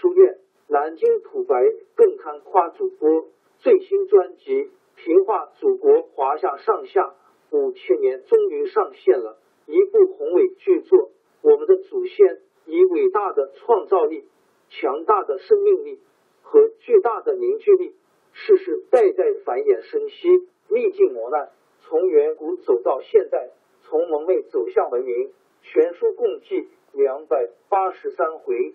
书院、南京土白更堪夸主播最新专辑《平话祖国华夏上下五千年》终于上线了，一部宏伟巨作。我们的祖先以伟大的创造力、强大的生命力和巨大的凝聚力，世世代代繁衍生息，历尽磨难，从远古走到现代，从蒙昧走向文明。全书共计。两百八十三回，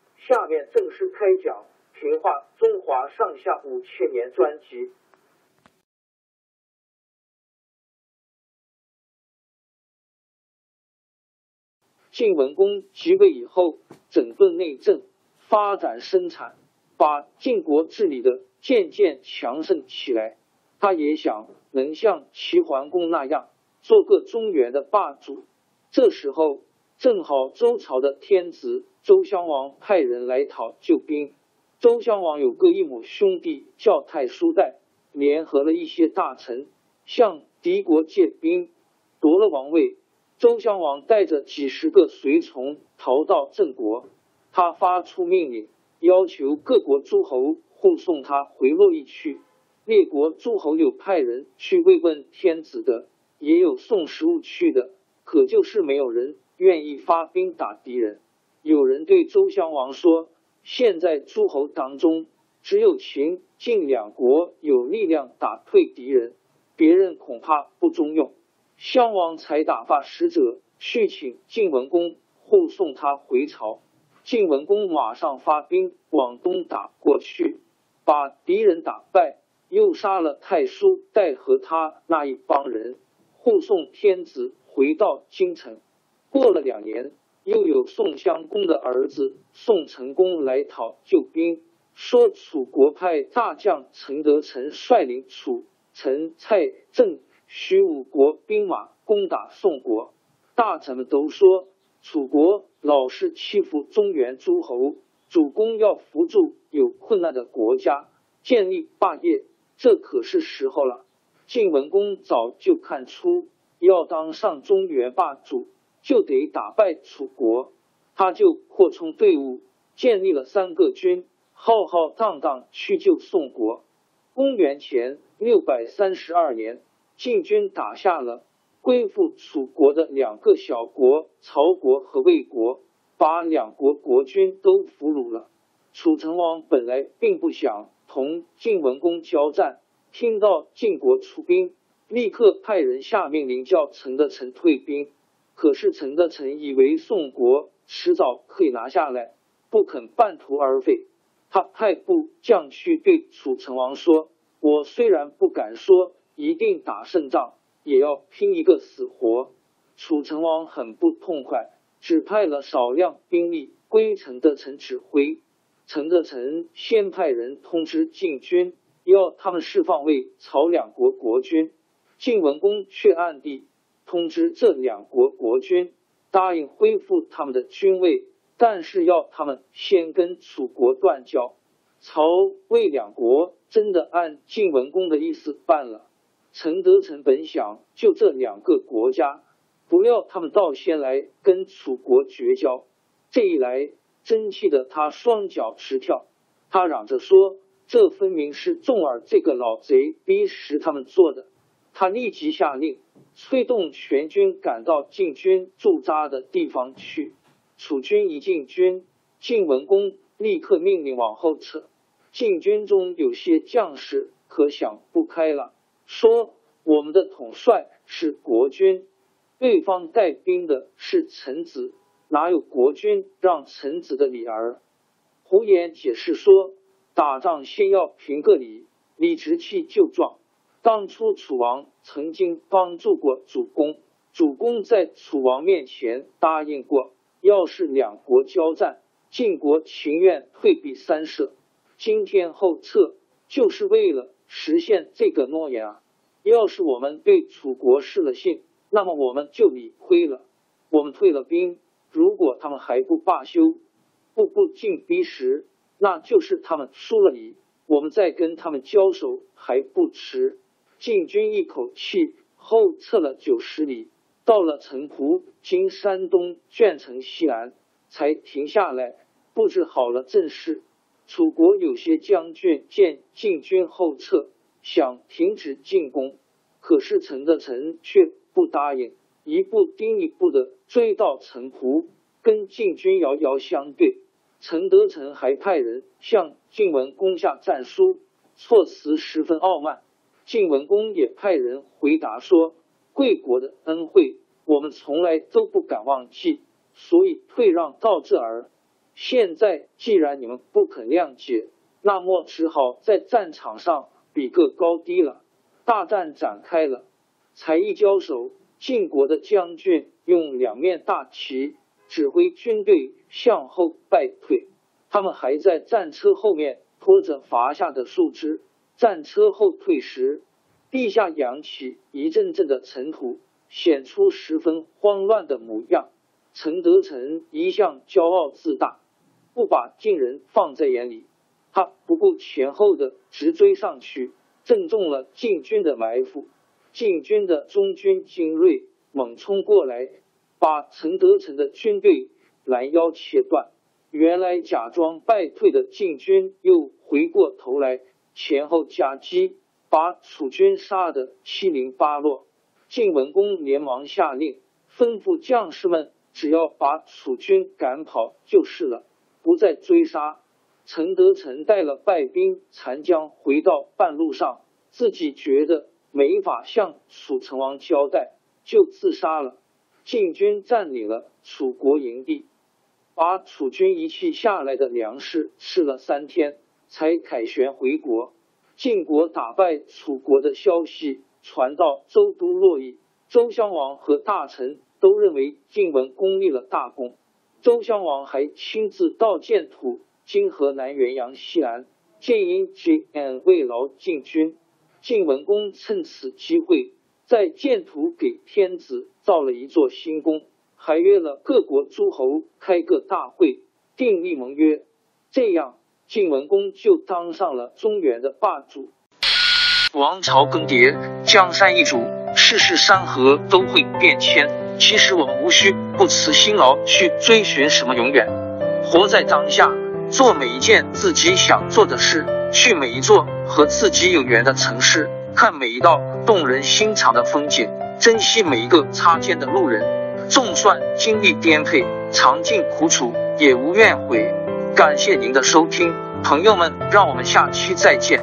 下面正式开讲《平话中华上下五千年》专辑。晋文公即位以后，整顿内政，发展生产，把晋国治理的渐渐强盛起来。他也想能像齐桓公那样，做个中原的霸主。这时候。正好周朝的天子周襄王派人来讨救兵。周襄王有个异母兄弟叫太叔代，联合了一些大臣向敌国借兵，夺了王位。周襄王带着几十个随从逃到郑国，他发出命令，要求各国诸侯护送他回洛邑去。列国诸侯有派人去慰问天子的，也有送食物去的，可就是没有人。愿意发兵打敌人。有人对周襄王说：“现在诸侯当中，只有秦、晋两国有力量打退敌人，别人恐怕不中用。”襄王才打发使者去请晋文公护送他回朝。晋文公马上发兵往东打过去，把敌人打败，又杀了太叔代和他那一帮人，护送天子回到京城。过了两年，又有宋襄公的儿子宋成公来讨救兵，说楚国派大将陈德成率领楚、陈、蔡、郑、徐五国兵马攻打宋国。大臣们都说楚国老是欺负中原诸侯，主公要扶助有困难的国家，建立霸业，这可是时候了。晋文公早就看出要当上中原霸主。就得打败楚国，他就扩充队伍，建立了三个军，浩浩荡荡去救宋国。公元前六百三十二年，晋军打下了归附楚国的两个小国曹国和魏国，把两国国君都俘虏了。楚成王本来并不想同晋文公交战，听到晋国出兵，立刻派人下命令叫陈德成退兵。可是陈德成以为宋国迟早可以拿下来，不肯半途而废。他派部将去对楚成王说：“我虽然不敢说一定打胜仗，也要拼一个死活。”楚成王很不痛快，只派了少量兵力归陈德成指挥。陈德成先派人通知晋军，要他们释放魏、曹两国国君。晋文公却暗地。通知这两国国君答应恢复他们的军位，但是要他们先跟楚国断交。曹魏两国真的按晋文公的意思办了。陈德成本想就这两个国家，不料他们倒先来跟楚国绝交。这一来，真气得他双脚直跳。他嚷着说：“这分明是重耳这个老贼逼使他们做的。”他立即下令。催动全军赶到晋军驻扎的地方去。楚军一进军，晋文公立刻命令往后撤。晋军中有些将士可想不开了，说：“我们的统帅是国君，对方带兵的是臣子，哪有国君让臣子的理儿？”胡言解释说：“打仗先要评个理，理直气就壮。当初楚王曾经帮助过主公，主公在楚王面前答应过，要是两国交战，晋国情愿退避三舍。”今天后撤，就是为了实现这个诺言啊！要是我们对楚国失了信，那么我们就理亏了。我们退了兵，如果他们还不罢休，步步进逼时，那就是他们输了你。我们再跟他们交手还不迟。晋军一口气后撤了九十里，到了城濮（今山东鄄城西南），才停下来，布置好了阵势。楚国有些将军见晋军后撤，想停止进攻，可是陈德成却不答应，一步盯一步的追到城濮，跟晋军遥遥相对。陈德成还派人向晋文攻下战书，措辞十分傲慢。晋文公也派人回答说：“贵国的恩惠，我们从来都不敢忘记，所以退让到这儿。”现在既然你们不肯谅解，那么只好在战场上比个高低了。大战展开了，才一交手，晋国的将军用两面大旗指挥军队向后败退。他们还在战车后面拖着伐下的树枝。战车后退时，地下扬起一阵阵的尘土，显出十分慌乱的模样。陈德成一向骄傲自大。不把晋人放在眼里，他不顾前后的直追上去，正中了晋军的埋伏。晋军的中军精锐猛冲过来，把陈德成的军队拦腰切断。原来假装败退的晋军又回过头来，前后夹击，把楚军杀得七零八落。晋文公连忙下令，吩咐将士们，只要把楚军赶跑就是了。不再追杀，陈德成带了败兵残将回到半路上，自己觉得没法向楚成王交代，就自杀了。晋军占领了楚国营地，把楚军遗弃下来的粮食吃了三天，才凯旋回国。晋国打败楚国的消息传到周都洛邑，周襄王和大臣都认为晋文公立了大功。周襄王还亲自到建土（今河南原阳西南）建营去慰劳晋军。晋文公趁此机会，在建土给天子造了一座新宫，还约了各国诸侯开个大会，订立盟约。这样，晋文公就当上了中原的霸主。王朝更迭，江山易主，世事山河都会变迁。其实我们无需不辞辛劳去追寻什么永远，活在当下，做每一件自己想做的事，去每一座和自己有缘的城市，看每一道动人心肠的风景，珍惜每一个擦肩的路人。纵算经历颠沛，尝尽苦楚，也无怨悔。感谢您的收听，朋友们，让我们下期再见。